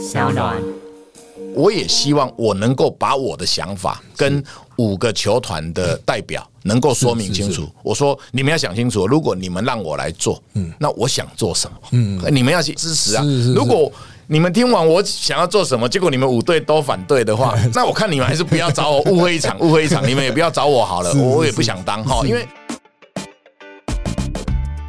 小暖。我也希望我能够把我的想法跟五个球团的代表能够说明清楚。我说你们要想清楚，如果你们让我来做，嗯那我想做什么？嗯，你们要去支持啊。如果你们听完我想要做什么，结果你们五队都反对的话，那我看你们还是不要找我，误会一场，误会一场。你们也不要找我好了，我也不想当哈，因为。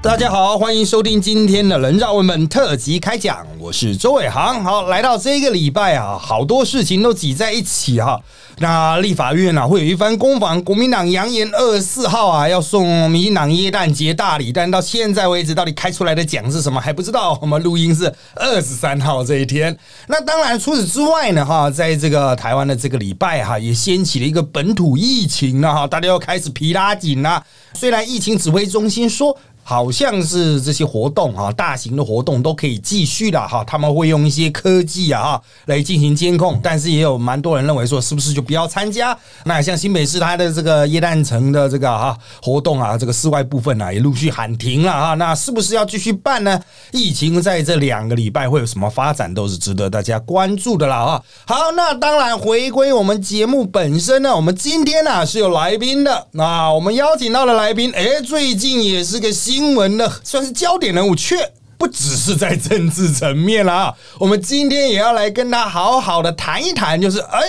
大家好，欢迎收听今天的人造文本特辑开讲，我是周伟航。好，来到这个礼拜啊，好多事情都挤在一起哈。那立法院啊，会有一番攻防。国民党扬言二十四号啊，要送民进党耶诞节大礼，但到现在为止，到底开出来的奖是什么还不知道。我们录音是二十三号这一天。那当然，除此之外呢，哈，在这个台湾的这个礼拜哈，也掀起了一个本土疫情了哈，大家又开始皮拉紧了。虽然疫情指挥中心说。好像是这些活动啊，大型的活动都可以继续的哈。他们会用一些科技啊哈来进行监控，但是也有蛮多人认为说，是不是就不要参加？那像新北市它的这个耶诞城的这个哈活动啊，这个室外部分啊也陆续喊停了哈。那是不是要继续办呢？疫情在这两个礼拜会有什么发展，都是值得大家关注的啦啊。好，那当然回归我们节目本身呢，我们今天呢是有来宾的。那我们邀请到的来宾，哎，最近也是个新。新闻的算是焦点人物，却不只是在政治层面了啊！我们今天也要来跟他好好的谈一谈，就是哎，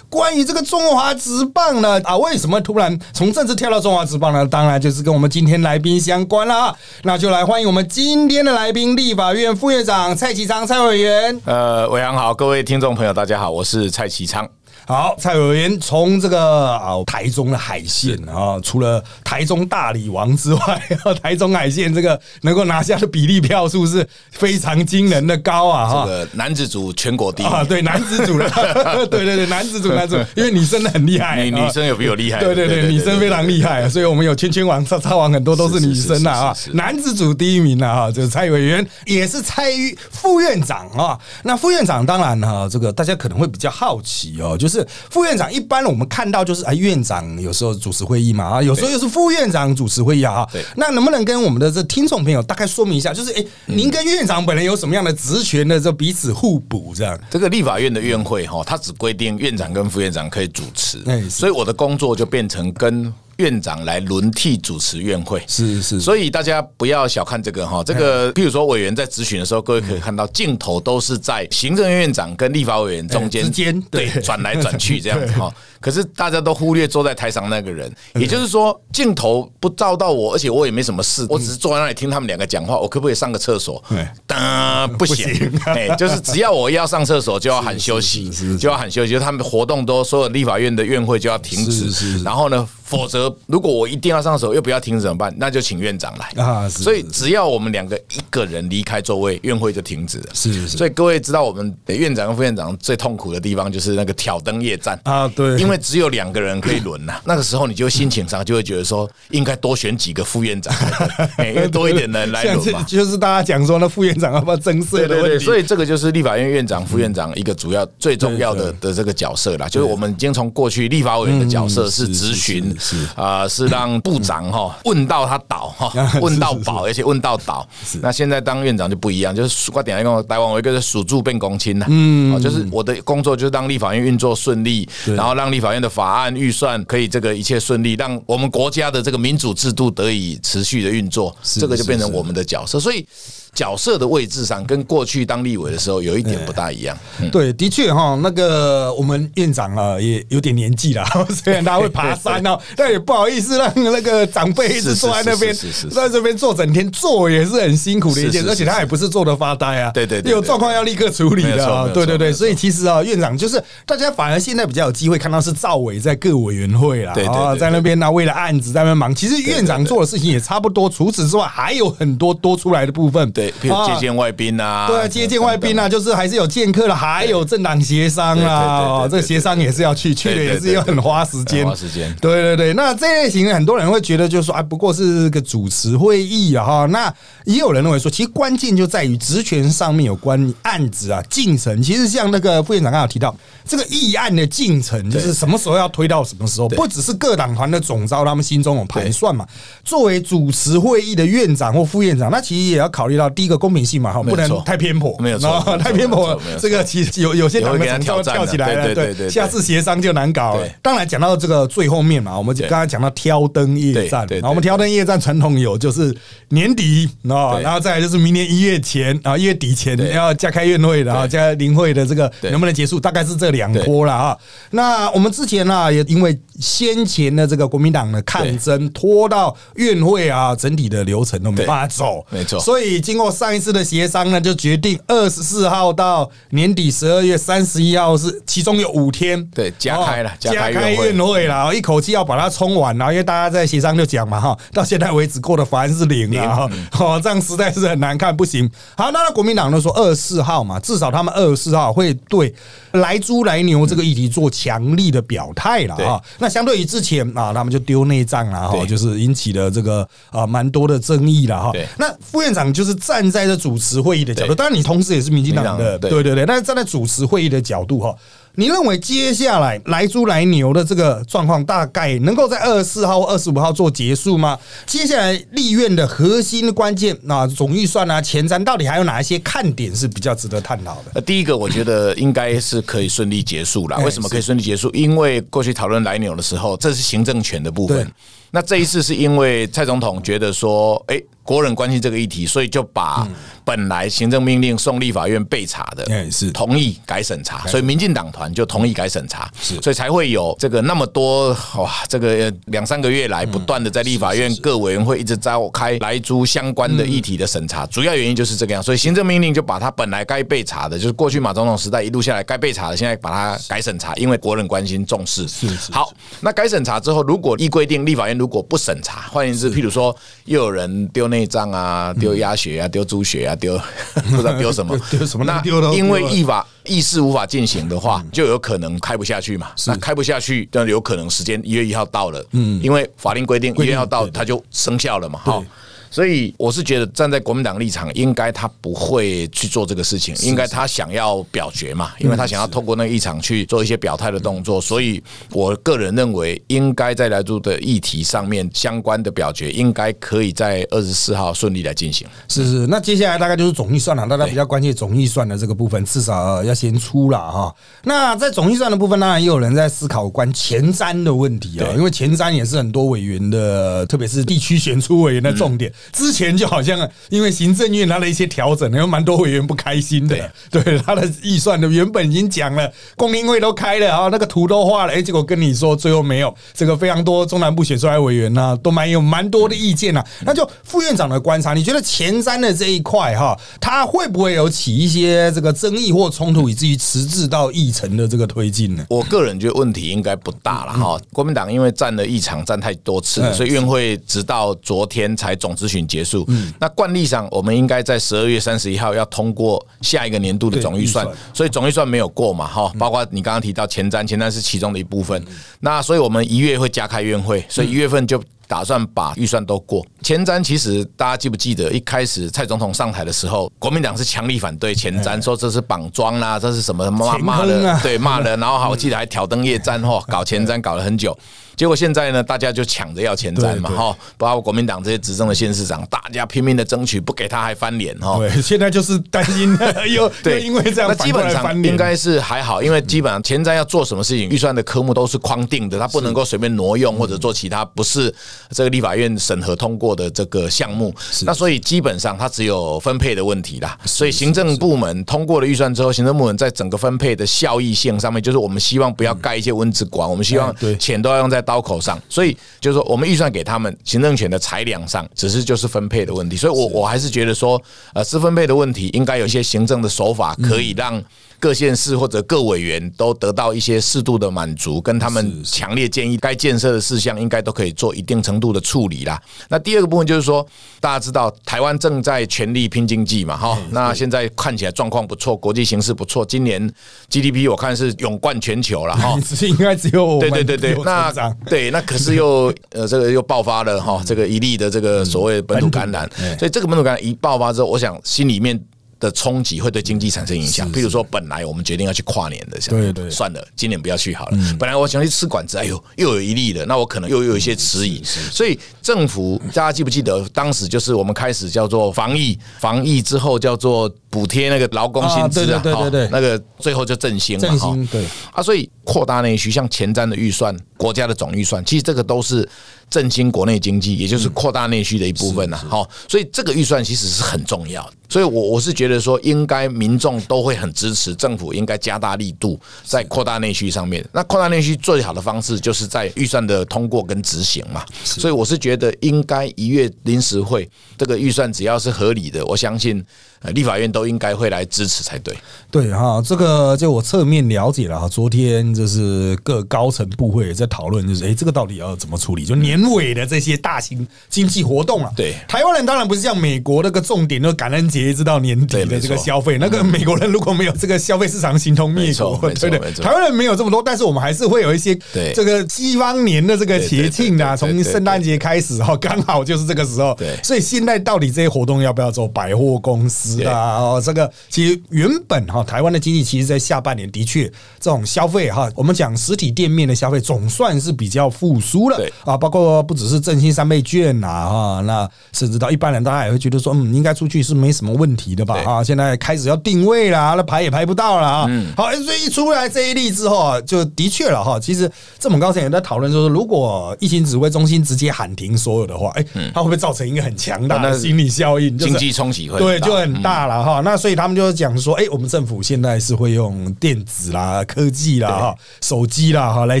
关于这个中华职棒呢啊，为什么突然从政治跳到中华职棒呢？当然就是跟我们今天来宾相关了啊！那就来欢迎我们今天的来宾，立法院副院长蔡其昌蔡委员。呃，伟阳好，各位听众朋友，大家好，我是蔡其昌。好，蔡委员从这个啊台中的海线啊，除了台中大理王之外，台中海线这个能够拿下的比例票数是非常惊人的高啊！哈，这个男子组全国第一啊，对男子组的，对对对，男子组男子，因为女生的很厉害，女女生有比我厉害，对对对，女生非常厉害，所以我们有圈圈王、叉叉王，很多都是女生啊！啊，男子组第一名啊！哈，就是蔡委员，也是蔡副院长啊。那副院长当然哈，这个大家可能会比较好奇哦，就是。副院长一般我们看到就是啊，院长有时候主持会议嘛啊，有时候又是副院长主持会议啊。对，那能不能跟我们的这听众朋友大概说明一下，就是哎，您跟院长本人有什么样的职权的这彼此互补这样？这个立法院的院会哈，它只规定院长跟副院长可以主持，所以我的工作就变成跟。院长来轮替主持院会，是是，所以大家不要小看这个哈，这个譬如说委员在咨询的时候，各位可以看到镜头都是在行政院长跟立法委员中间之间对。转来转去这样子哈。可是大家都忽略坐在台上那个人，也就是说镜头不照到我，而且我也没什么事，我只是坐在那里听他们两个讲话，我可不可以上个厕所？当 不行，哎，就是只要我要上厕所就要喊休息，就要喊休息，就他们活动都所有立法院的院会就要停止，然后呢？否则，如果我一定要上手又不要停止怎么办？那就请院长来啊！所以只要我们两个一个人离开座位，院会就停止了。是是。所以各位知道，我们院长跟副院长最痛苦的地方就是那个挑灯夜战啊！对，因为只有两个人可以轮呐。那个时候你就心情上就会觉得说，应该多选几个副院长，因为多一点人来轮嘛。就是大家讲说，那副院长要不要增设的问题。所以这个就是立法院院长、副院长一个主要最重要的的这个角色啦。就是我们已经从过去立法委员的角色是咨询是啊。是让部长哈 问到他倒哈，问到饱，而且问到倒。那现在当院长就不一样，就是我点一个台湾我一个是数柱变公卿了，嗯，就是我的工作就是让立法院运作顺利，然后让立法院的法案预算可以这个一切顺利，让我们国家的这个民主制度得以持续的运作，这个就变成我们的角色，所以。角色的位置上跟过去当立委的时候有一点不大一样。对，的确哈，那个我们院长啊也有点年纪了，虽然他会爬山哦，但也不好意思让那个长辈一直坐在那边，在这边坐整天坐也是很辛苦的一件，而且他也不是坐的发呆啊，对对，有状况要立刻处理的，对对对，所以其实啊，院长就是大家反而现在比较有机会看到是赵伟在各委员会啦，啊，在那边呢为了案子在那边忙，其实院长做的事情也差不多，除此之外还有很多多出来的部分，对。譬如接见外宾啊，对啊，接见外宾啊，就是还是有见客了，还有政党协商啊，这个协商也是要去，去的也是要很花时间，花时间。对对对，那这类型的很多人会觉得，就是说啊，不过是个主持会议啊，哈，那也有人认为说，其实关键就在于职权上面有关案子啊进程。其实像那个副院长刚刚提到，这个议案的进程就是什么时候要推到什么时候，不只是各党团的总召他们心中有盘算嘛。作为主持会议的院长或副院长，那其实也要考虑到。啊，第一个公平性嘛，哈，不能太偏颇，没有错，太偏颇，这个其实有有些党员跳跳起来了，对对，下次协商就难搞了。当然讲到这个最后面嘛，我们刚刚讲到挑灯夜战，然后我们挑灯夜战传统有就是年底啊，然后再来就是明年一月前啊，一月底前要加开院会，然后加临会的这个能不能结束，大概是这两波了啊。那我们之前呢，也因为先前的这个国民党的抗争，拖到院会啊，整体的流程都没办法走，没错。所以经过上一次的协商呢，就决定二十四号到年底十二月三十一号是其中有五天，对，加开了，加开院会了，一口气要把它冲完了，因为大家在协商就讲嘛，哈，到现在为止过的法案是零啊，哦，这样实在是很难看，不行。好，那国民党呢说二十四号嘛，至少他们二十四号会对来猪来牛这个议题做强力的表态了啊。那相对于之前啊，他们就丢内脏了哈，就是引起了这个啊蛮多的争议了哈。那副院长就是站在这主持会议的角度，当然你同时也是民进党的，对对对，但是站在主持会议的角度哈。你认为接下来来猪来牛的这个状况大概能够在二十四号、二十五号做结束吗？接下来立院的核心关键，那总预算啊、前瞻到底还有哪一些看点是比较值得探讨的？呃，第一个我觉得应该是可以顺利结束了。为什么可以顺利结束？因为过去讨论来牛的时候，这是行政权的部分。那这一次是因为蔡总统觉得说，哎。国人关心这个议题，所以就把本来行政命令送立法院备查的，是同意改审查，所以民进党团就同意改审查，是，所以才会有这个那么多哇，这个两三个月来不断的在立法院各委员会一直召开来租相关的议题的审查，主要原因就是这个样，所以行政命令就把它本来该备查的，就是过去马总统时代一路下来该备查的，现在把它改审查，因为国人关心重视。是是。好，那改审查之后，如果依规定立法院如果不审查，换言之，譬如说又有人丢那。内脏啊，丢鸭血啊，丢猪血啊，丢 不知道 丢什么，丢什么？那因为意法议事无法进行的话，就有可能开不下去嘛。那开不下去，那有可能时间一月一号到了，嗯，因为法令规定一月一号到，它就生效了嘛，哈。所以我是觉得站在国民党立场，应该他不会去做这个事情，应该他想要表决嘛，因为他想要透过那个议场去做一些表态的动作。所以我个人认为，应该在来住的议题上面相关的表决，应该可以在二十四号顺利来进行。是是，那接下来大概就是总预算了，大家比较关心总预算的这个部分，至少要先出了哈。那在总预算的部分，当然也有人在思考关前瞻的问题啊，因为前瞻也是很多委员的，特别是地区选出委员的重点。之前就好像因为行政院他的一些调整，有蛮多委员不开心的。对他的预算的原本已经讲了，公听会都开了啊，那个图都画了，哎，结果跟你说最后没有。这个非常多中南部选出来委员呢，都蛮有蛮多的意见呐。那就副院长的观察，你觉得前瞻的这一块哈，他会不会有起一些这个争议或冲突，以至于迟滞到议程的这个推进呢？我个人觉得问题应该不大了哈。国民党因为占了议场占太多次，所以院会直到昨天才总咨询结束。嗯，那惯例上，我们应该在十二月三十一号要通过下一个年度的总预算，所以总预算没有过嘛，哈，包括你刚刚提到前瞻，前瞻是其中的一部分。那所以我们一月会加开院会，所以一月份就打算把预算都过。前瞻其实大家记不记得，一开始蔡总统上台的时候，国民党是强力反对前瞻，说这是绑桩啦，这是什么骂骂的，对骂的，然后好，我记得还挑灯夜战，嚯，搞前瞻搞了很久。结果现在呢，大家就抢着要前瞻嘛，哈，包括国民党这些执政的县市长，大家拼命的争取，不给他还翻脸，哈。对，现在就是担心 又对，因为这样，那基本上应该是还好，因为基本上前瞻要做什么事情，预算的科目都是框定的，他不能够随便挪用或者做其他不是这个立法院审核通过的这个项目。那所以基本上他只有分配的问题啦。所以行政部门通过了预算之后，行政部门在整个分配的效益性上面，就是我们希望不要盖一些蚊子馆，我们希望钱都要用在。刀口上，所以就是说，我们预算给他们行政权的裁量上，只是就是分配的问题。所以，我我还是觉得说，呃，是分配的问题，应该有一些行政的手法可以让。各县市或者各委员都得到一些适度的满足，跟他们强烈建议该建设的事项，应该都可以做一定程度的处理啦。那第二个部分就是说，大家知道台湾正在全力拼经济嘛，哈，那现在看起来状况不错，国际形势不错，今年 GDP 我看是勇冠全球了，哈，只是应该只有对对对对，那对那可是又 呃这个又爆发了哈，这个一例的这个所谓本土感染，所以这个本土感染一爆发之后，我想心里面。的冲击会对经济产生影响。譬如说，本来我们决定要去跨年的，对对，算了，今年不要去好了。本来我想去吃馆子，哎呦，又有一例了，那我可能又有一些迟疑。所以政府大家记不记得，当时就是我们开始叫做防疫，防疫之后叫做补贴那个劳工薪资啊，对对对，那个最后就振兴嘛，振兴对。啊，所以扩大内需，像前瞻的预算，国家的总预算，其实这个都是。振兴国内经济，也就是扩大内需的一部分呐。好，所以这个预算其实是很重要。所以，我我是觉得说，应该民众都会很支持政府，应该加大力度在扩大内需上面。那扩大内需最好的方式，就是在预算的通过跟执行嘛。所以，我是觉得应该一月临时会这个预算只要是合理的，我相信。呃，立法院都应该会来支持才对。对哈，这个就我侧面了解了哈。昨天就是各高层部会也在讨论，就是哎，这个到底要怎么处理？就年尾的这些大型经济活动啊。对，台湾人当然不是像美国那个重点，就感恩节一直到年底的这个消费。那个美国人如果没有这个消费市场形同灭国，对对？台湾人没有这么多，但是我们还是会有一些对这个西方年的这个节庆啊，从圣诞节开始哈，刚好就是这个时候。对，所以现在到底这些活动要不要做？百货公司？是啊，哦，这个其实原本哈，台湾的经济其实，在下半年的确这种消费哈，我们讲实体店面的消费总算是比较复苏了，对。啊，包括不只是振兴三倍券呐哈，那甚至到一般人，大家也会觉得说，嗯，应该出去是没什么问题的吧啊，现在开始要定位啦，那排也排不到了啊，好，所以一出来这一例之后啊，就的确了哈，其实这么高层也在讨论说，如果疫情指挥中心直接喊停所有的话，哎，它会不会造成一个很强大的心理效应，经济冲击会对就很大了哈，那。所以他们就讲说，哎，我们政府现在是会用电子啦、科技啦、哈、手机啦、哈来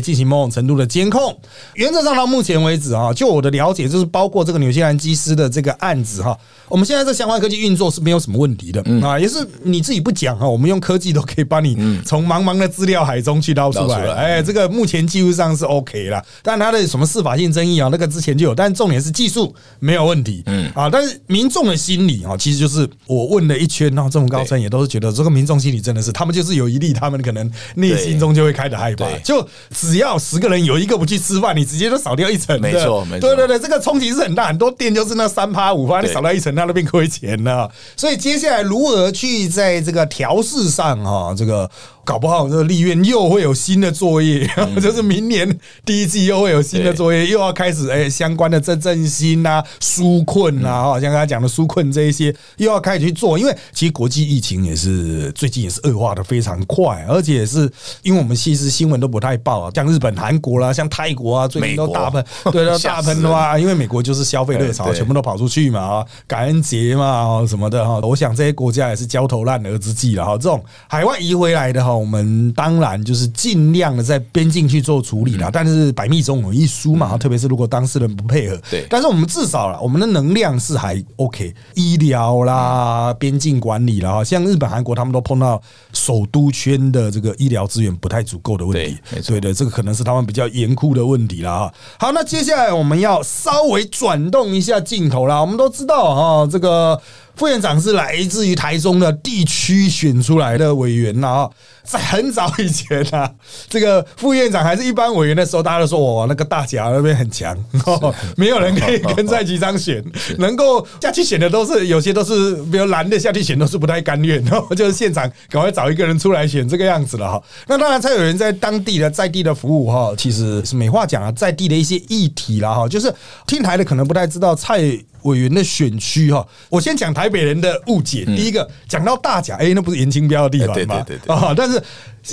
进行某种程度的监控。原则上到目前为止啊，就我的了解，就是包括这个纽西兰机师的这个案子哈，我们现在这相关科技运作是没有什么问题的啊，也是你自己不讲哈，我们用科技都可以帮你从茫茫的资料海中去捞出来。哎，这个目前技术上是 OK 了，但它的什么司法性争议啊，那个之前就有，但重点是技术没有问题。嗯啊，但是民众的心理啊，其实就是我问了一圈然后。这么高层也都是觉得这个民众心里真的是，他们就是有一例，他们可能内心中就会开始害怕。就只要十个人有一个不去吃饭，你直接就少掉一层。没错，没错。对对对，这个冲击是很大，很多店就是那三趴五趴，你少掉一层，他那边亏钱了。所以接下来如何去在这个调试上哈，这个。搞不好这个立院又会有新的作业，就是明年第一季又会有新的作业，又要开始哎相关的振振兴啊、纾困啊，哈，像刚才讲的纾困这一些又要开始去做，因为其实国际疫情也是最近也是恶化的非常快，而且是因为我们其实新闻都不太报啊，像日本、韩国啦，像泰国啊，最近都大喷，对，都大喷的话，因为美国就是消费热潮，全部都跑出去嘛，啊，感恩节嘛，什么的哈，我想这些国家也是焦头烂额之际了哈，这种海外移回来的哈。我们当然就是尽量的在边境去做处理啦，但是百密总有一疏嘛，特别是如果当事人不配合。对，但是我们至少了，我们的能量是还 OK，医疗啦、边境管理啦，像日本、韩国他们都碰到首都圈的这个医疗资源不太足够的问题。对的，这个可能是他们比较严酷的问题了哈。好，那接下来我们要稍微转动一下镜头啦。我们都知道哈，这个。副院长是来自于台中的地区选出来的委员呐，在很早以前啊，这个副院长还是一般委员的时候，大家都说我那个大甲那边很强，没有人可以跟蔡局长选，能够下去选的都是有些都是比如蓝的下去选都是不太甘愿，然后 就是现场赶快找一个人出来选这个样子了哈。那当然蔡委员在当地的在地的服务哈，其实是没话讲啊，在地的一些议题了哈，就是听台的可能不太知道蔡。委员的选区哈，我先讲台北人的误解。第一个讲到大甲，哎，那不是严清标的地方吗？对对对啊，但是。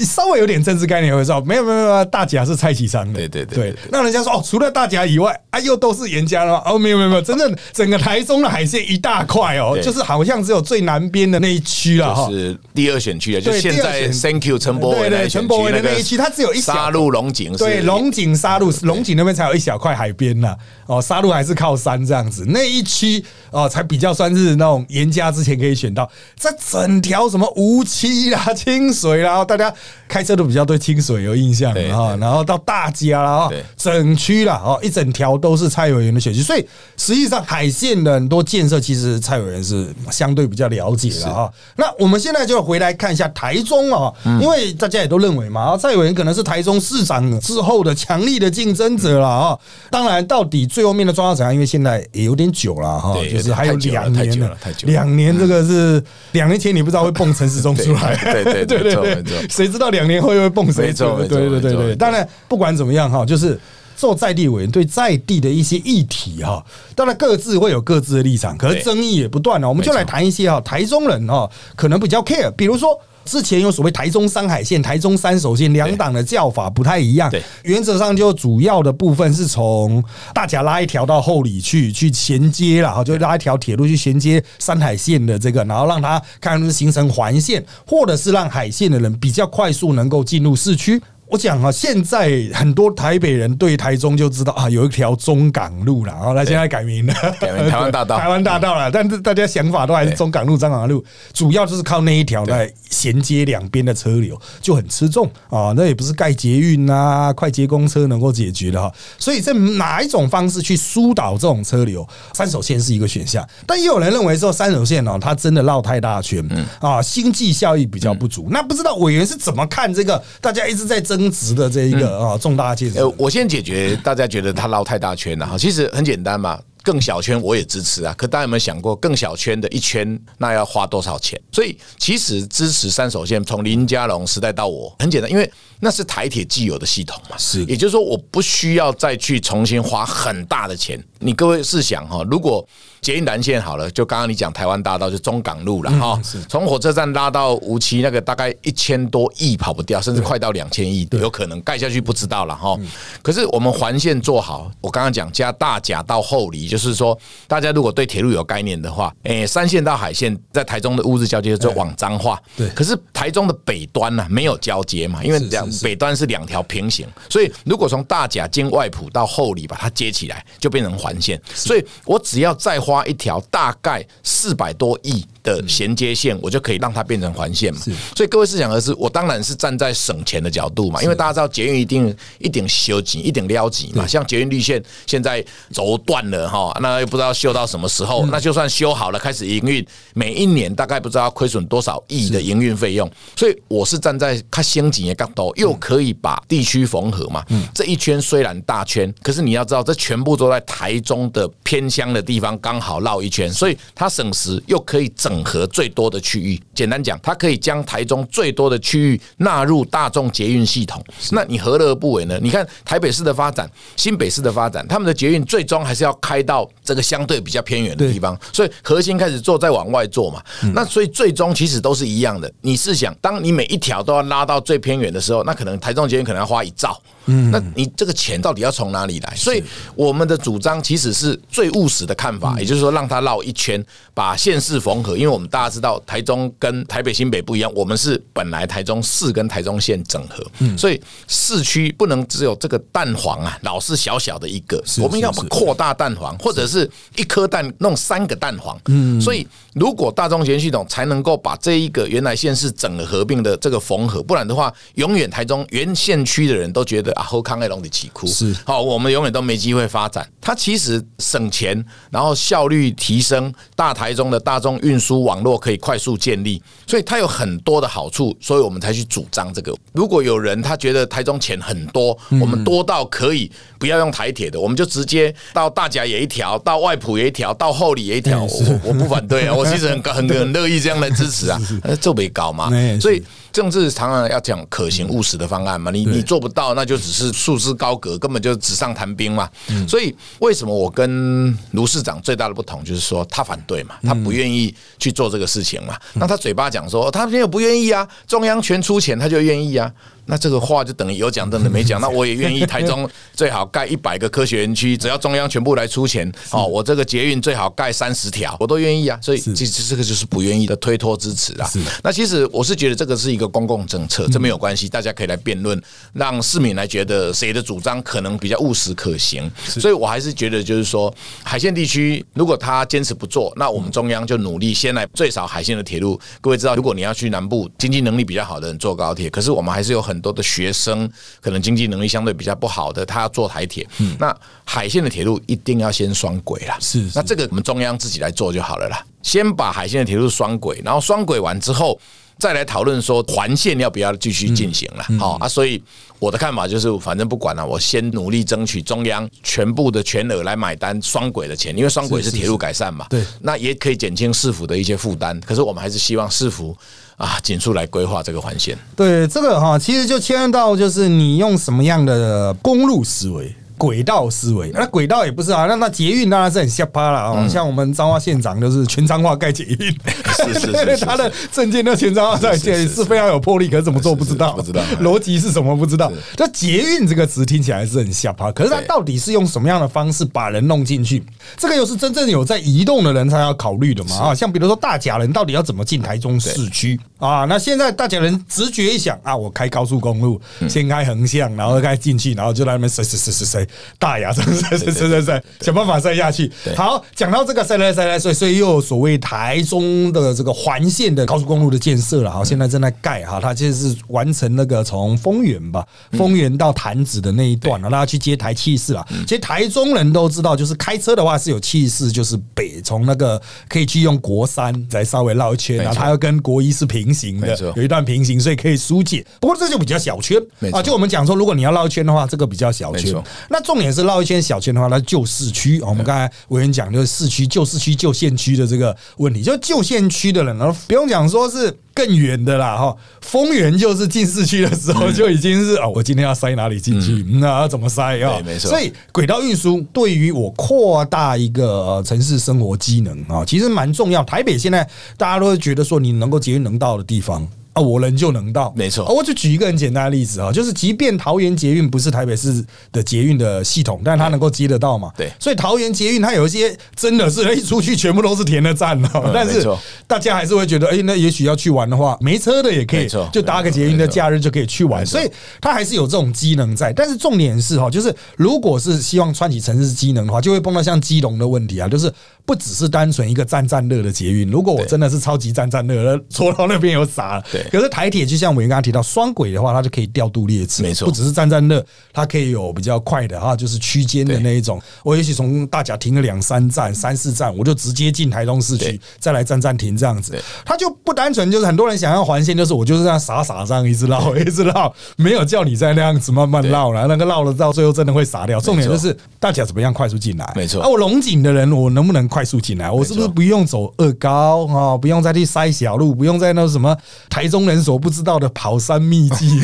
稍微有点政治概念会知道，没有没有没有，大甲是蔡启昌的，对对对，那人家说哦，除了大甲以外，啊，又都是严家了哦，没有没有没有，真正整个台中的海线一大块哦，就是好像只有最南边的那一区了哈，是第二选区了，就现在 Thank you 陈柏伟对陈柏伟的那一区，它只有一沙鹿龙井，对龙井沙鹿龙井那边才有一小块海边呢，哦，沙鹿还是靠山这样子，那一区哦才比较算是那种严家之前可以选到，这整条什么无期啦、清水啦，大家开车都比较对清水有印象对哈，然后到大家了哈对，整区了哦，一整条都是蔡委员的选区，所以实际上海线的很多建设，其实蔡委员是相对比较了解的哈。那我们现在就回来看一下台中啊，嗯。因为大家也都认为嘛，蔡委员可能是台中市长之后的强力的竞争者了啊。当然，到底最后面的状况怎样？因为现在也有点久了哈，就是还有两年了两年这个是两年前你不知道会蹦陈时中出来，对对对 对对谁知道两年后又会蹦谁出来？没错对对对对，当然不管怎么样哈，就是。做在地委员对在地的一些议题哈，当然各自会有各自的立场，可是争议也不断了。我们就来谈一些哈，台中人哈可能比较 care，比如说。之前有所谓台中山海线、台中三手线两党的叫法不太一样对，原则上就主要的部分是从大甲拉一条到后里去去衔接了哈，就拉一条铁路去衔接山海线的这个，然后让它看是形成环线，或者是让海线的人比较快速能够进入市区。我讲啊，现在很多台北人对台中就知道啊，有一条中港路了，然后他现在改名了，改名台湾大道台湾大道了。但是大家想法都还是中港路、中港路，主要就是靠那一条来衔接两边的车流，就很吃重啊。那也不是盖捷运啊、快捷公车能够解决的哈。所以，在哪一种方式去疏导这种车流，三手线是一个选项。但也有人认为说，三手线哦，它真的绕太大圈，啊，经济效益比较不足。那不知道委员是怎么看这个？大家一直在争执的这一个啊重大建设呃，。我先解决大家觉得他绕太大圈了哈，其实很简单嘛。更小圈我也支持啊，可大家有没有想过，更小圈的一圈那要花多少钱？所以其实支持三手线，从林佳龙时代到我，很简单，因为那是台铁既有的系统嘛，是也就是说我不需要再去重新花很大的钱。你各位试想哈，如果捷运蓝线好了，就刚刚你讲台湾大道就中港路了哈，从火车站拉到无期那个大概一千多亿跑不掉，甚至快到两千亿，有可能盖下去不知道了哈。可是我们环线做好，我刚刚讲加大甲到后里，就是说大家如果对铁路有概念的话，诶，三线到海线在台中的乌日交接就往彰化，对。可是台中的北端呢、没有交接嘛，因为两北端是两条平行，所以如果从大甲经外埔到后里把它接起来，就变成环线。所以我只要再花一条大概四百多亿的衔接线，我就可以让它变成环线嘛。所以各位试想而知，我当然是站在省钱的角度嘛，因为大家知道捷运一定一定修紧，一定撩紧嘛。像捷运绿线现在轴断了哈，那又不知道修到什么时候，那就算修好了开始营运，每一年大概不知道要亏损多少亿的营运费用。所以我是站在它先紧的角度，又可以把地区缝合嘛。这一圈虽然大圈，可是你要知道，这全部都在台中的偏乡的地方刚好绕一圈，所以它省时又可以整合最多的区域。简单讲，它可以将台中最多的区域纳入大众捷运系统。那你何乐而不为呢？你看台北市的发展、新北市的发展，他们的捷运最终还是要开到这个相对比较偏远的地方，所以核心开始做，再往外做嘛。那所以最终其实都是一样的。你试想，当你每一条都要拉到最偏远的时候，那可能台中捷运可能要花一兆。嗯，那你这个钱到底要从哪里来？所以我们的主张其实是最务实的看法，也就是说让它绕一圈，把县市缝合。因为我们大家知道，台中跟台北新北不一样，我们是本来台中市跟台中县整合，所以市区不能只有这个蛋黄啊，老是小小的一个，我们要扩大蛋黄，或者是一颗蛋弄三个蛋黄。嗯，所以如果大众捷系统才能够把这一个原来县市整合并的这个缝合，不然的话，永远台中原县区的人都觉得啊，后康爱龙的起哭是。好，我们永远都没机会发展。它其实省钱，然后效率提升，大台中的大众运输网络可以快速建立，所以它有很多的好处，所以我们才去主张这个。如果有人他觉得台中钱很多，我们多到可以不要用台铁的，我们就直接到大甲也一条，到外埔也一条，到后里也一条，我我不反对啊，我其实很很很乐意这样来支持啊，呃这没搞嘛。所以。政治常常要讲可行务实的方案嘛，你你做不到，那就只是束之高阁，根本就纸上谈兵嘛。所以为什么我跟卢市长最大的不同，就是说他反对嘛，他不愿意去做这个事情嘛。那他嘴巴讲说他没有不愿意啊，中央全出钱，他就愿意啊。那这个话就等于有讲等的没讲。那我也愿意台中最好盖一百个科学园区，只要中央全部来出钱哦，我这个捷运最好盖三十条，我都愿意啊。所以其实这个就是不愿意的推脱支持啊。那其实我是觉得这个是一个公共政策，这没有关系，大家可以来辩论，让市民来觉得谁的主张可能比较务实可行。所以我还是觉得就是说，海线地区如果他坚持不做，那我们中央就努力先来最少海线的铁路。各位知道，如果你要去南部，经济能力比较好的人坐高铁，可是我们还是有很多的学生，可能经济能力相对比较不好的，他要坐台铁。那海线的铁路一定要先双轨啦。是，那这个我们中央自己来做就好了啦。先把海线的铁路双轨，然后双轨完之后，再来讨论说环线要不要继续进行了。好啊，所以我的看法就是，反正不管了，我先努力争取中央全部的全额来买单双轨的钱，因为双轨是铁路改善嘛。对，那也可以减轻市府的一些负担。可是我们还是希望市府啊，紧速来规划这个环线。对，这个哈，其实就牵涉到就是你用什么样的公路思维。轨道思维，那轨道也不是啊，那那捷运当然是很下趴了啊。像我们彰化县长就是全彰化盖捷运，是是 是，他的证件那全彰化盖捷运是非常有魄力，可是怎么做不知道，不知道。逻辑是什么不知道。那捷运这个词听起来是很下趴，可是他到底是用什么样的方式把人弄进去？这个又是真正有在移动的人才要考虑的嘛啊？像比如说大甲人到底要怎么进台中市区啊？那现在大家人直觉一想啊，我开高速公路，先开横向，然后开进去，然后就在那边塞塞塞塞塞。大牙，塞塞塞塞塞，想办法塞下去。好，讲到这个塞塞塞塞，所以所以又有所谓台中的这个环线的高速公路的建设了。好，现在正在盖哈，它其实是完成那个从丰原吧，丰原到潭子的那一段了，那去接台气势了。其实台中人都知道，就是开车的话是有气势，就是北从那个可以去用国三来稍微绕一圈，然后它要跟国一是平行的，有一段平行，所以可以疏解。不过这就比较小圈啊，就我们讲说，如果你要绕一圈的话，这个比较小圈。那重点。是绕一圈小圈的话，那旧市区。我们刚才委员讲，就是市区、旧市区、旧县区的这个问题。就旧县区的人，不用讲说是更远的啦，哈。丰原就是进市区的时候就已经是哦，我今天要塞哪里进去？那要怎么塞啊？没错。所以轨道运输对于我扩大一个城市生活机能啊，其实蛮重要。台北现在大家都会觉得说，你能够捷运能到的地方。啊，我人就能到，没错。我就举一个很简单的例子啊，就是即便桃园捷运不是台北市的捷运的系统，但是它能够接得到嘛？对。所以桃园捷运它有一些真的是一出去全部都是填的站哦，但是大家还是会觉得，哎，那也许要去玩的话，没车的也可以，就搭个捷运的假日就可以去玩。所以它还是有这种机能在。但是重点是哈，就是如果是希望串起城市机能的话，就会碰到像基隆的问题啊，就是不只是单纯一个站站热的捷运。如果我真的是超级站站热，戳到那边有傻了。对。可是台铁就像。我们刚刚提到双轨的话，它就可以调度列车，没错，不只是站站热，它可以有比较快的哈，就是区间的那一种。我也许从大甲停了两三站、三四站，我就直接进台中市区，再来站站停这样子。它就不单纯就是很多人想要环线，就是我就是这样傻傻这样一直绕，一直绕，没有叫你再那样子慢慢绕了，那个绕了到最后真的会傻掉。重点就是大甲怎么样快速进来？没错。啊，我龙井的人，我能不能快速进来？我是不是不用走二高啊？不用再去塞小路，不用在那什么台中人所不知道的跑山。秘 籍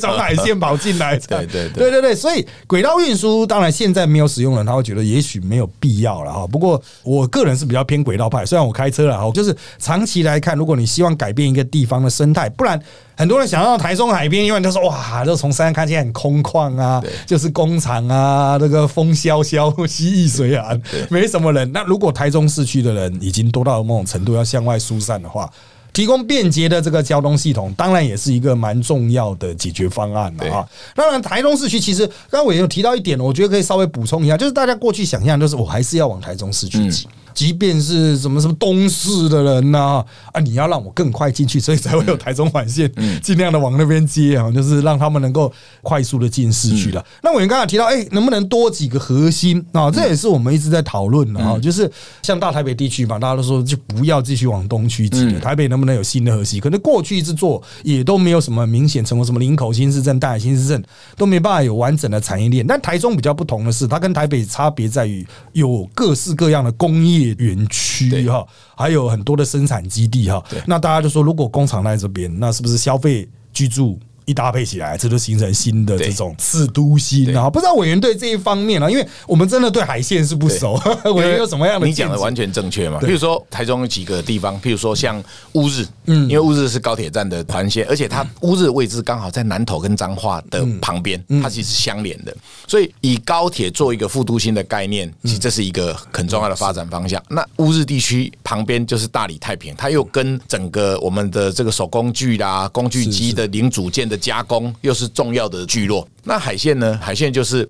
从海线跑进来，对对对对对，所以轨道运输当然现在没有使用人，他会觉得也许没有必要了哈。不过我个人是比较偏轨道派，虽然我开车了哈，就是长期来看，如果你希望改变一个地方的生态，不然很多人想到台中海边，因为他说哇，就从山上看起来很空旷啊，就是工厂啊，那个风萧萧蜥蜴水寒，没什么人。那如果台中市区的人已经多到某种程度，要向外疏散的话。提供便捷的这个交通系统，当然也是一个蛮重要的解决方案了啊。当然，台中市区其实刚刚我有提到一点，我觉得可以稍微补充一下，就是大家过去想象，就是我还是要往台中市区挤。即便是什么什么东市的人呐啊，你要让我更快进去，所以才会有台中环线，尽量的往那边接啊，就是让他们能够快速的进市区了。那我们刚才提到，哎，能不能多几个核心啊？这也是我们一直在讨论的啊。就是像大台北地区嘛，大家都说就不要继续往东区挤了。台北能不能有新的核心？可能过去一直做也都没有什么明显成为什么林口新市镇、大海新市镇都没办法有完整的产业链。但台中比较不同的是，它跟台北差别在于有各式各样的工业。园区哈，还有很多的生产基地哈。那大家就说，如果工厂在这边，那是不是消费、居住一搭配起来，这就形成新的这种次都心啊。不知道委员对这一方面呢？因为我们真的对海线是不熟，委员有什么样的？你讲的完全正确嘛？比如说台中有几个地方，譬如说像乌日，嗯，因为乌日是高铁站的环线，而且它乌日的位置刚好在南投跟彰化的旁边，它其实相连的，所以以高铁做一个副都心的概念，其实这是一个很重要的发展方向。那乌日地区旁边就是大理太平，它又跟整个我们的这个手工具啦、工具机的零组件的加工，又是重要的聚落。那海线呢？海线就是。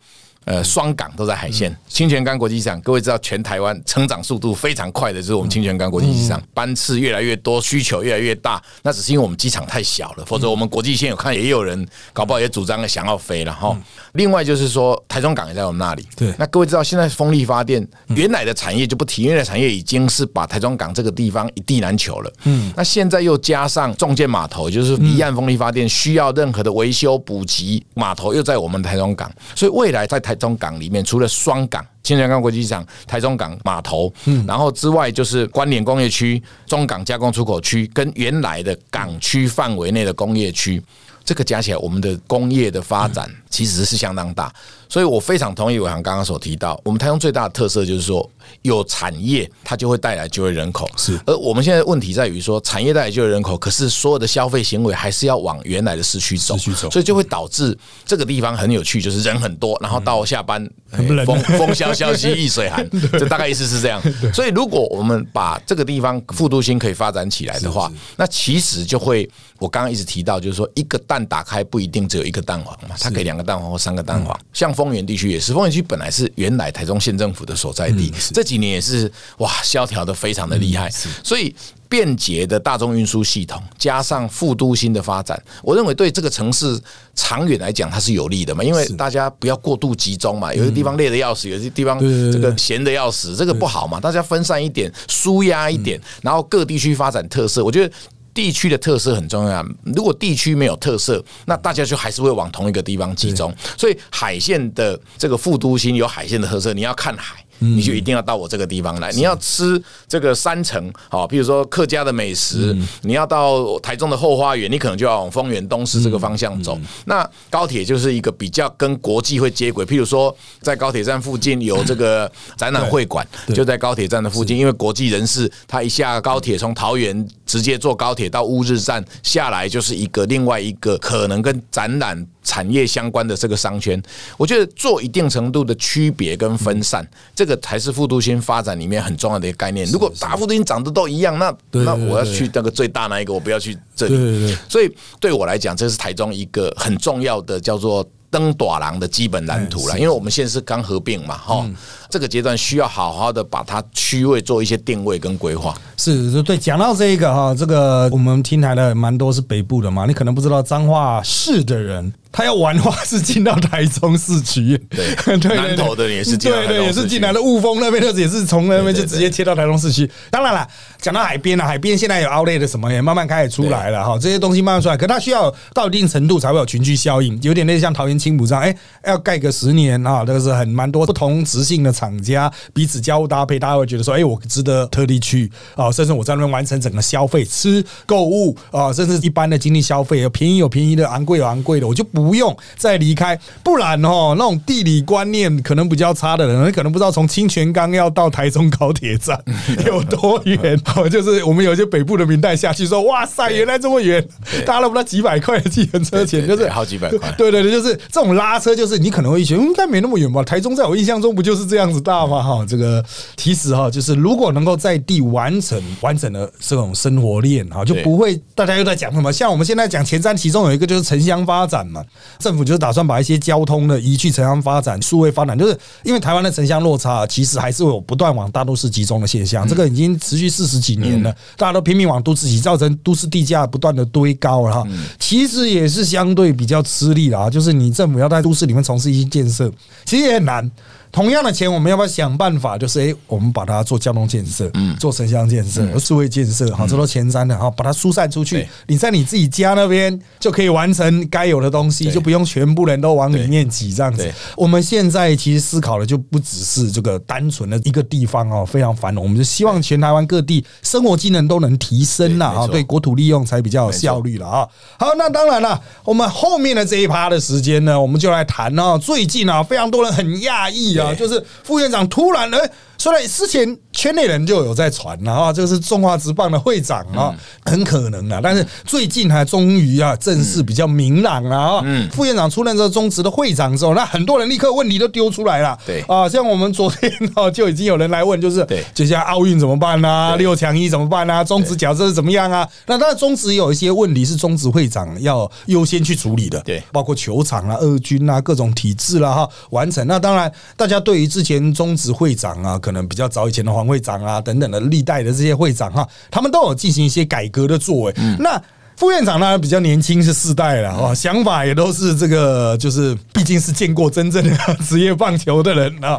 呃，双港都在海线，清泉岗国际机场，各位知道，全台湾成长速度非常快的，就是我们清泉岗国际机场，班次越来越多，需求越来越大，那只是因为我们机场太小了，否则我们国际线有看也有人搞不好也主张想要飞了哈。另外就是说，台中港也在我们那里，对。那各位知道，现在风力发电原来的产业就不提，原来产业已经是把台中港这个地方一地难求了，嗯。那现在又加上重建码头，就是离岸风力发电需要任何的维修补给，码头又在我们台中港，所以未来在台。中港里面除了双港、清泉港国际机场、台中港码头，嗯，然后之外就是关联工业区、中港加工出口区跟原来的港区范围内的工业区。这个加起来，我们的工业的发展其实是相当大，所以我非常同意伟航刚刚所提到，我们台中最大的特色就是说，有产业它就会带来就业人口，是。而我们现在问题在于说，产业带来就业人口，可是所有的消费行为还是要往原来的市区走，市区走，所以就会导致这个地方很有趣，就是人很多，然后到下班 风风萧萧兮易水寒，这大概意思是这样。所以如果我们把这个地方复都新可以发展起来的话，那其实就会。我刚刚一直提到，就是说一个蛋打开不一定只有一个蛋黄嘛，它可以两个蛋黄或三个蛋黄。像丰原地区也是，丰原区本来是原来台中县政府的所在地，这几年也是哇萧条的非常的厉害。所以便捷的大众运输系统加上副都心的发展，我认为对这个城市长远来讲它是有利的嘛，因为大家不要过度集中嘛，有些地方累的要死，有些地方这个闲的要死，这个不好嘛，大家分散一点，舒压一点，然后各地区发展特色，我觉得。地区的特色很重要。如果地区没有特色，那大家就还是会往同一个地方集中。所以海线的这个副都心有海线的特色，你要看海。你就一定要到我这个地方来。你要吃这个山城，好，比如说客家的美食，你要到台中的后花园，你可能就要往丰原东市这个方向走。那高铁就是一个比较跟国际会接轨，譬如说在高铁站附近有这个展览会馆，就在高铁站的附近，因为国际人士他一下高铁从桃园直接坐高铁到乌日站下来，就是一个另外一个可能跟展览。产业相关的这个商圈，我觉得做一定程度的区别跟分散，这个才是复都新发展里面很重要的一个概念。如果大复都新长得都一样，那那我要去那个最大那一个，我不要去这里。所以对我来讲，这是台中一个很重要的叫做登短廊的基本蓝图了。因为我们现在是刚合并嘛，哈。这个阶段需要好好的把它区位做一些定位跟规划。是，对，讲到这一个哈，这个我们听台的蛮多是北部的嘛，你可能不知道彰化市的人，他要玩的话是进到台中市区，对，南投的也是进，对对，也是进来的雾峰那边的也是从那边就直接切到台中市区。当然了，讲到海边了，海边现在有 Outlet 的什么也慢慢开始出来了哈，这些东西慢慢出来，可它需要到一定程度才会有群居效应，有点类似像桃园青浦这样，哎，要盖个十年啊，这个是很蛮多不同直性的。厂家彼此交互搭配，大家会觉得说：“哎，我值得特地去啊！”甚至我在那边完成整个消费、吃、购物啊，甚至一般的经济消费，有便宜有便宜的，昂贵有昂贵的，我就不用再离开。不然哦，那种地理观念可能比较差的人，可能不知道从清泉岗要到台中高铁站 有多远。哦，就是我们有些北部的民代下去说：“哇塞，原来这么远！”搭了不到几百块的计程车钱，就是好几百块。对对对，就是这种拉车，就是你可能会觉得应该没那么远吧？台中在我印象中不就是这样？子大吗？哈，这个其实哈，就是如果能够在地完成完整的这种生活链哈，就不会大家又在讲什么。像我们现在讲前瞻，其中有一个就是城乡发展嘛，政府就是打算把一些交通的移去城乡发展、数位发展，就是因为台湾的城乡落差其实还是有不断往大都市集中的现象，这个已经持续四十几年了，大家都拼命往都市挤，造成都市地价不断的堆高了哈。其实也是相对比较吃力的啊，就是你政府要在都市里面从事一些建设，其实也很难。同样的钱，我们要不要想办法？就是哎，我们把它做交通建设，嗯，做城乡建设、社会建设，好，这都前瞻的哈，把它疏散出去。你在你自己家那边就可以完成该有的东西，就不用全部人都往里面挤这样子。我们现在其实思考的就不只是这个单纯的一个地方哦，非常繁荣，我们就希望全台湾各地生活技能都能提升了啊，对国土利用才比较有效率了啊。好，那当然了，我们后面的这一趴的时间呢，我们就来谈哦。最近啊，非常多人很讶异啊，就是副院长突然哎。虽然之前圈内人就有在传了啊，这个是中华职棒的会长啊，很可能啊，但是最近还终于啊，正式比较明朗了啊。嗯，副院长出任这个中职的会长之后，那很多人立刻问题都丢出来了。对啊，像我们昨天哦，就已经有人来问，就是对接下来奥运怎么办呢？六强一怎么办呢？中职角色是怎么样啊？那当然中职有一些问题是中职会长要优先去处理的，对，包括球场啊、二军啊、各种体制啦哈，完成。那当然，大家对于之前中职会长啊。可能比较早以前的黄会长啊，等等的历代的这些会长哈，他们都有进行一些改革的作为。那副院长呢比较年轻，是世代了啊，想法也都是这个，就是毕竟是见过真正的职业棒球的人啊。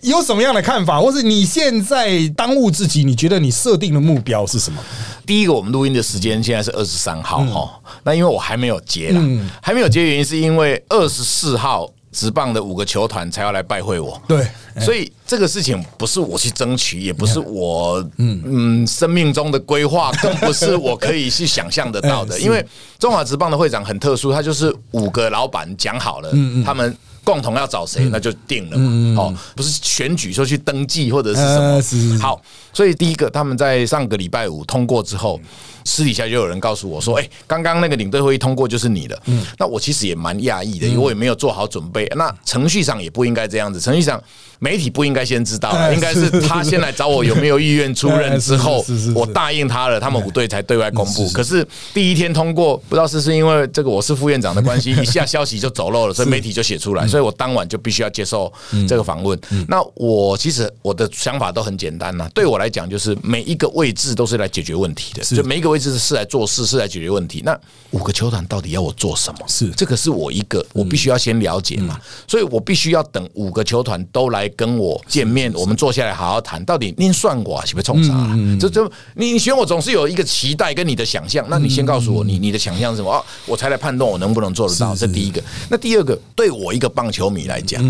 有什么样的看法，或是你现在当务之急，你觉得你设定的目标是什么？第一个，我们录音的时间现在是二十三号哈，那因为我还没有结了，还没有结，原因是因为二十四号。直棒的五个球团才要来拜会我，对，所以这个事情不是我去争取，也不是我嗯。嗯生命中的规划，更不是我可以去想象得到的。因为中华职棒的会长很特殊，他就是五个老板讲好了，他们共同要找谁，那就定了嘛。哦，不是选举说去登记或者是什么。好，所以第一个他们在上个礼拜五通过之后。私底下就有人告诉我说：“哎，刚刚那个领队会议通过就是你的。”嗯，那我其实也蛮讶异的，因为我也没有做好准备。那程序上也不应该这样子，程序上媒体不应该先知道，应该是他先来找我有没有意愿出任之后，我答应他了，他们五队才对外公布。可是第一天通过，不知道是是因为这个我是副院长的关系，一下消息就走漏了，所以媒体就写出来，所以我当晚就必须要接受这个访问。那我其实我的想法都很简单呐，对我来讲就是每一个位置都是来解决问题的，就每一个位。这是是来做事，是来解决问题。那五个球团到底要我做什么？是这个是我一个，我必须要先了解嘛，所以我必须要等五个球团都来跟我见面，我们坐下来好好谈。到底您算我是不是冲啥？这这你你选我总是有一个期待跟你的想象，那你先告诉我你你的想象是什么？我才来判断我能不能做得到。这第一个。那第二个，对我一个棒球迷来讲，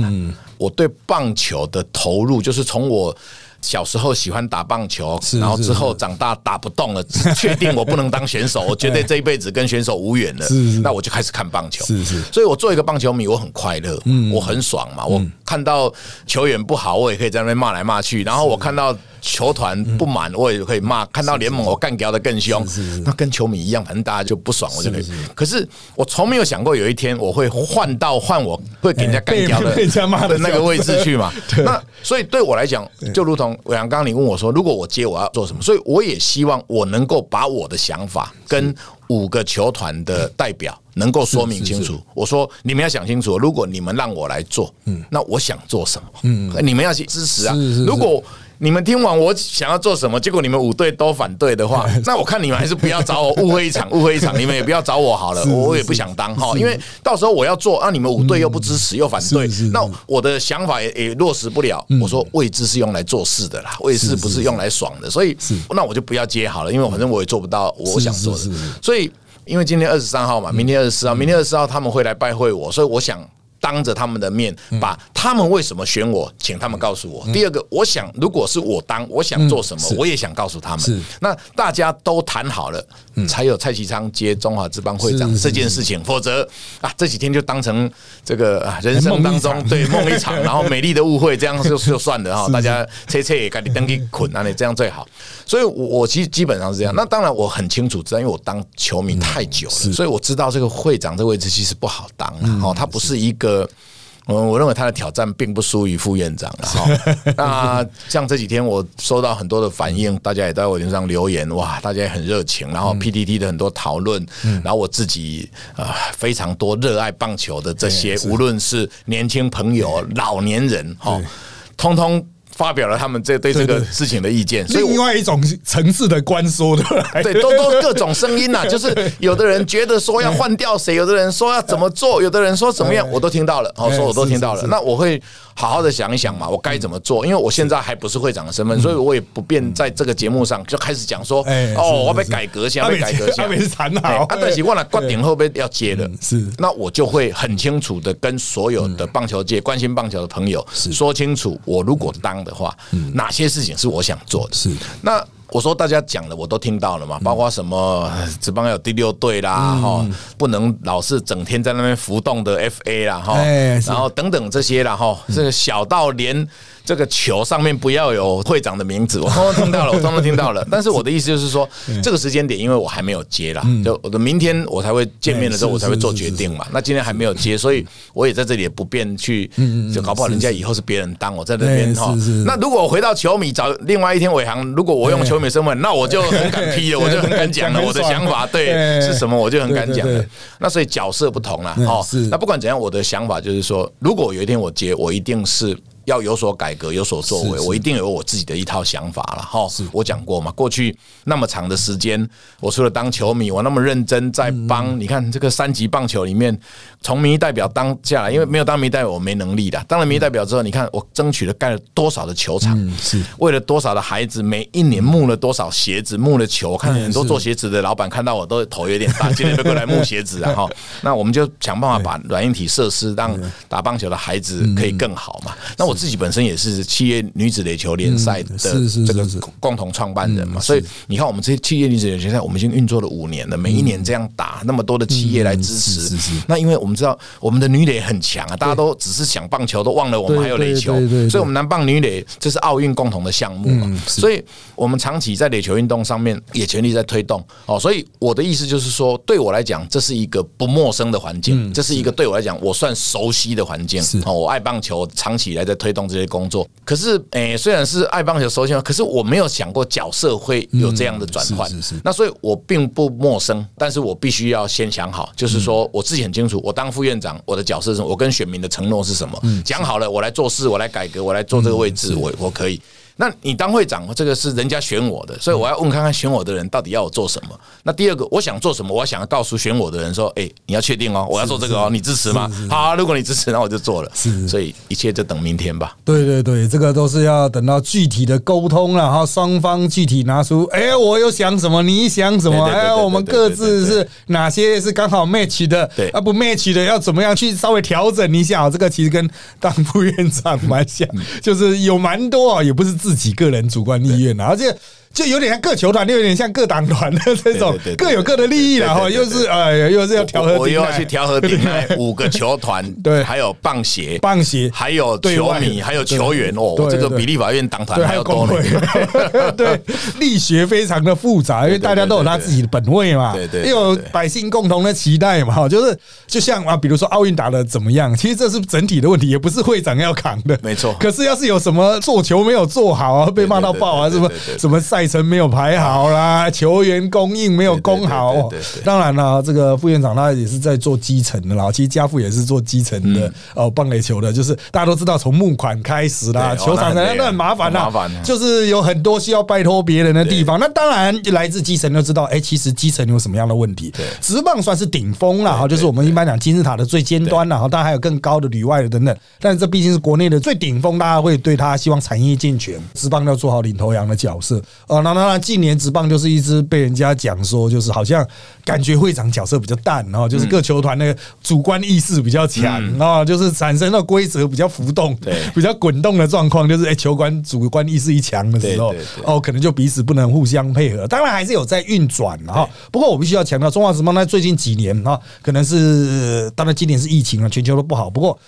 我对棒球的投入就是从我。小时候喜欢打棒球，然后之后长大打不动了，确定我不能当选手，我 绝对这一辈子跟选手无缘了。那我就开始看棒球。是是，所以我做一个棒球迷，我很快乐，我很爽嘛。我看到球员不好，我也可以在那边骂来骂去。然后我看到。球团不满，我也可以骂；看到联盟，我干掉的更凶。那跟球迷一样，反正大家就不爽，我就可以。可是我从没有想过有一天我会换到换我会给人家干掉的的那个位置去嘛？那所以对我来讲，就如同伟阳刚刚你问我说，如果我接我要做什么？所以我也希望我能够把我的想法跟五个球团的代表能够说明清楚。我说你们要想清楚，如果你们让我来做，嗯，那我想做什么？嗯，你们要去支持啊。如果你们听完我想要做什么，结果你们五队都反对的话，那我看你们还是不要找我，误会一场，误会一场，你们也不要找我好了，我也不想当哈，因为到时候我要做，那你们五队又不支持又反对，那我的想法也也落实不了。我说位置是用来做事的啦，位置不是用来爽的，所以那我就不要接好了，因为反正我也做不到我想做的。所以因为今天二十三号嘛，明天二十四号，明天二十四号他们会来拜会我，所以我想。当着他们的面，把他们为什么选我，请他们告诉我。第二个，我想如果是我当，我想做什么，我也想告诉他们。那大家都谈好了，才有蔡其昌接中华职棒会长这件事情。否则啊，这几天就当成这个人生当中对梦一场，然后美丽的误会，这样就 就算了哈。大家切切也赶紧登记捆啊，你这样最好。所以，我我其实基本上是这样。那当然，我很清楚知道，因为我当球迷太久了，所以我知道这个会长这个位置其实不好当哦，他不是一个。呃，我我认为他的挑战并不输于副院长哈。那像这几天我收到很多的反应，大家也在我脸上留言，哇，大家也很热情。然后 P D T 的很多讨论，然后我自己啊非常多热爱棒球的这些，无论是年轻朋友、老年人哈，通通。发表了他们这对这个事情的意见，所以另外一种层次的官说的，对，都都各种声音呐，就是有的人觉得说要换掉谁，有的人说要怎么做，有的人说怎么样，我都听到了，哦，说我都听到了，那我会。好好的想一想嘛，我该怎么做？因为我现在还不是会长的身份，所以我也不便在这个节目上就开始讲说，哦，我被改革，先被改革，下被谈好。啊，但是我了挂顶后边要接的，是。那我就会很清楚的跟所有的棒球界关心棒球的朋友说清楚，我如果当的话，哪些事情是我想做的。是那。我说大家讲的我都听到了嘛，包括什么职棒有第六队啦，哈，不能老是整天在那边浮动的 FA 啦，哈，然后等等这些啦，哈，这个小到连。这个球上面不要有会长的名字，我 通通听到了，我通通听到了。但是我的意思就是说，这个时间点，因为我还没有接啦，就我的明天我才会见面的时候，我才会做决定嘛。那今天还没有接，所以我也在这里也不便去，就搞不好人家以后是别人当我在那边哈。那如果我回到球迷找另外一天伟航，如果我用球迷身份，那我就很敢批了，我就很敢讲了，我的想法 对是什么，我就很敢讲了。那所以角色不同了哦。那不管怎样，我的想法就是说，如果有一天我接，我一定是。要有所改革，有所作为，我一定有我自己的一套想法了哈。我讲过嘛，过去那么长的时间，我除了当球迷，我那么认真在帮。你看这个三级棒球里面，从民意代表当下来，因为没有当民意代表，我没能力的。当了民意代表之后，你看我争取了盖了多少的球场，是为了多少的孩子，每一年募了多少鞋子，募了球。我看很多做鞋子的老板看到我都头有点大，今天就过来募鞋子啊哈。那我们就想办法把软硬体设施让打棒球的孩子可以更好嘛。那我。自己本身也是企业女子垒球联赛的这个共同创办人嘛，所以你看我们这些企业女子垒球联赛，我们已经运作了五年了，每一年这样打，那么多的企业来支持。那因为我们知道我们的女垒很强啊，大家都只是想棒球，都忘了我们还有垒球，所以我们男棒女垒这是奥运共同的项目嘛，所以我们长期在垒球运动上面也全力在推动哦。所以我的意思就是说，对我来讲，这是一个不陌生的环境，这是一个对我来讲我算熟悉的环境。哦，我爱棒球，长期以来在推。推动这些工作，可是诶，虽然是爱棒球收钱，可是我没有想过角色会有这样的转换。是是，那所以我并不陌生，但是我必须要先想好，就是说我自己很清楚，我当副院长，我的角色是什么，我跟选民的承诺是什么。讲好了，我来做事，我来改革，我来做这个位置，我我可以。那你当会长，这个是人家选我的，所以我要问看看选我的人到底要我做什么。那第二个，我想做什么，我想要告诉选我的人说：，哎，你要确定哦，我要做这个哦，你支持吗？好，如果你支持，那我就做了。是，所以一切就等明天吧。对对对，这个都是要等到具体的沟通了哈，双方具体拿出，哎，我有想什么，你想什么，哎，我们各自是哪些是刚好 match 的，对，啊不 match 的要怎么样去稍微调整一下？这个其实跟当副院长蛮像，就是有蛮多啊，也不是自自己个人主。观意愿啊，而且。就有点像各球团，又有点像各党团的这种，各有各的利益，然后又是哎，又是要调和，我又要去调和顶爱五个球团，对，还有棒协，棒协，还有球迷，还有球员哦，这个比立法院党团还要多呢，对，力学非常的复杂，因为大家都有他自己的本位嘛，对对，又有百姓共同的期待嘛，就是就像啊，比如说奥运打的怎么样，其实这是整体的问题，也不是会长要扛的，没错。可是要是有什么做球没有做好啊，被骂到爆啊，什么什么赛。程没有排好啦，球员供应没有供好。当然啦，这个副院长他也是在做基层的啦。其实家父也是做基层的哦，棒垒球的，就是大家都知道从募款开始啦，球场那都很麻烦啦，就是有很多需要拜托别人的地方。那当然来自基层就知道，哎，其实基层有什么样的问题？直棒算是顶峰了哈，就是我们一般讲金字塔的最尖端了哈，当然还有更高的里外的等等。但是这毕竟是国内的最顶峰，大家会对他希望产业健全，直棒要做好领头羊的角色。那那那近年职棒就是一直被人家讲说，就是好像感觉会长角色比较淡，然后就是各球团那个主观意识比较强啊，就是产生了规则比较浮动、比较滚动的状况，就是哎，球馆主观意识一强的时候，哦，可能就彼此不能互相配合。当然还是有在运转哈，不过我必须要强调，中华职棒在最近几年哈，可能是当然今年是疫情啊，全球都不好，不过。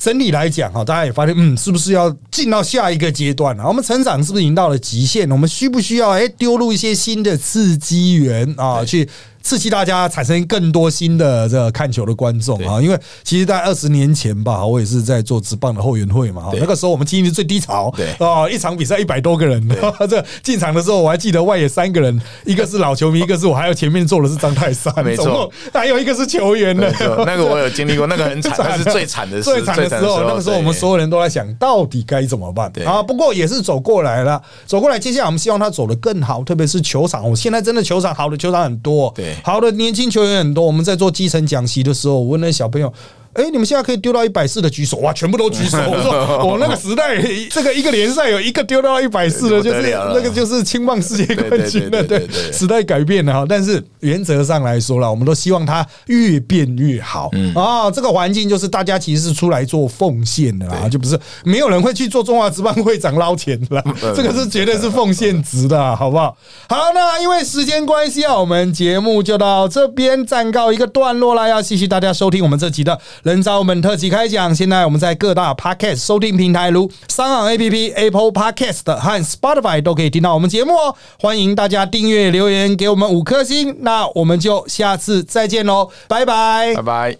整体来讲哈，大家也发现，嗯，是不是要进到下一个阶段了？我们成长是不是已经到了极限？我们需不需要哎丢入一些新的刺激源啊，去刺激大家产生更多新的这个看球的观众啊。因为其实，在二十年前吧，我也是在做职棒的后援会嘛。那个时候我们经历最低潮，对啊，一场比赛一百多个人，这进场的时候我还记得外野三个人，一个是老球迷，一个是我，还有前面坐的是张泰山，没错，还有一个是球员呢。那个我有经历过，那个很惨，那是最惨的最惨的时候。那个时候我们所有人都在想到底该怎么办啊？不过也是走过来了，走过来，接下来我们希望他走得更好，特别是球场。我现在真的球场好的球场很多，对，好的年轻球员很多。我们在做基层讲习的时候，我问那小朋友。哎，你们现在可以丢到一百四的举手哇，全部都举手。我说我那个时代，这个一个联赛有一个丢到一百四的，就是那个就是青棒世界冠军了。对，时代改变了哈，但是原则上来说了，我们都希望它越变越好啊。这个环境就是大家其实是出来做奉献的啦，就不是没有人会去做中华职棒会长捞钱的，这个是绝对是奉献值的，好不好？好，那因为时间关系啊，我们节目就到这边暂告一个段落啦。要谢谢大家收听我们这集的。人造们特辑开讲，现在我们在各大 Podcast 收听平台，如三行 APP、Apple Podcast 和 Spotify 都可以听到我们节目哦。欢迎大家订阅、留言给我们五颗星，那我们就下次再见喽，拜拜，拜拜。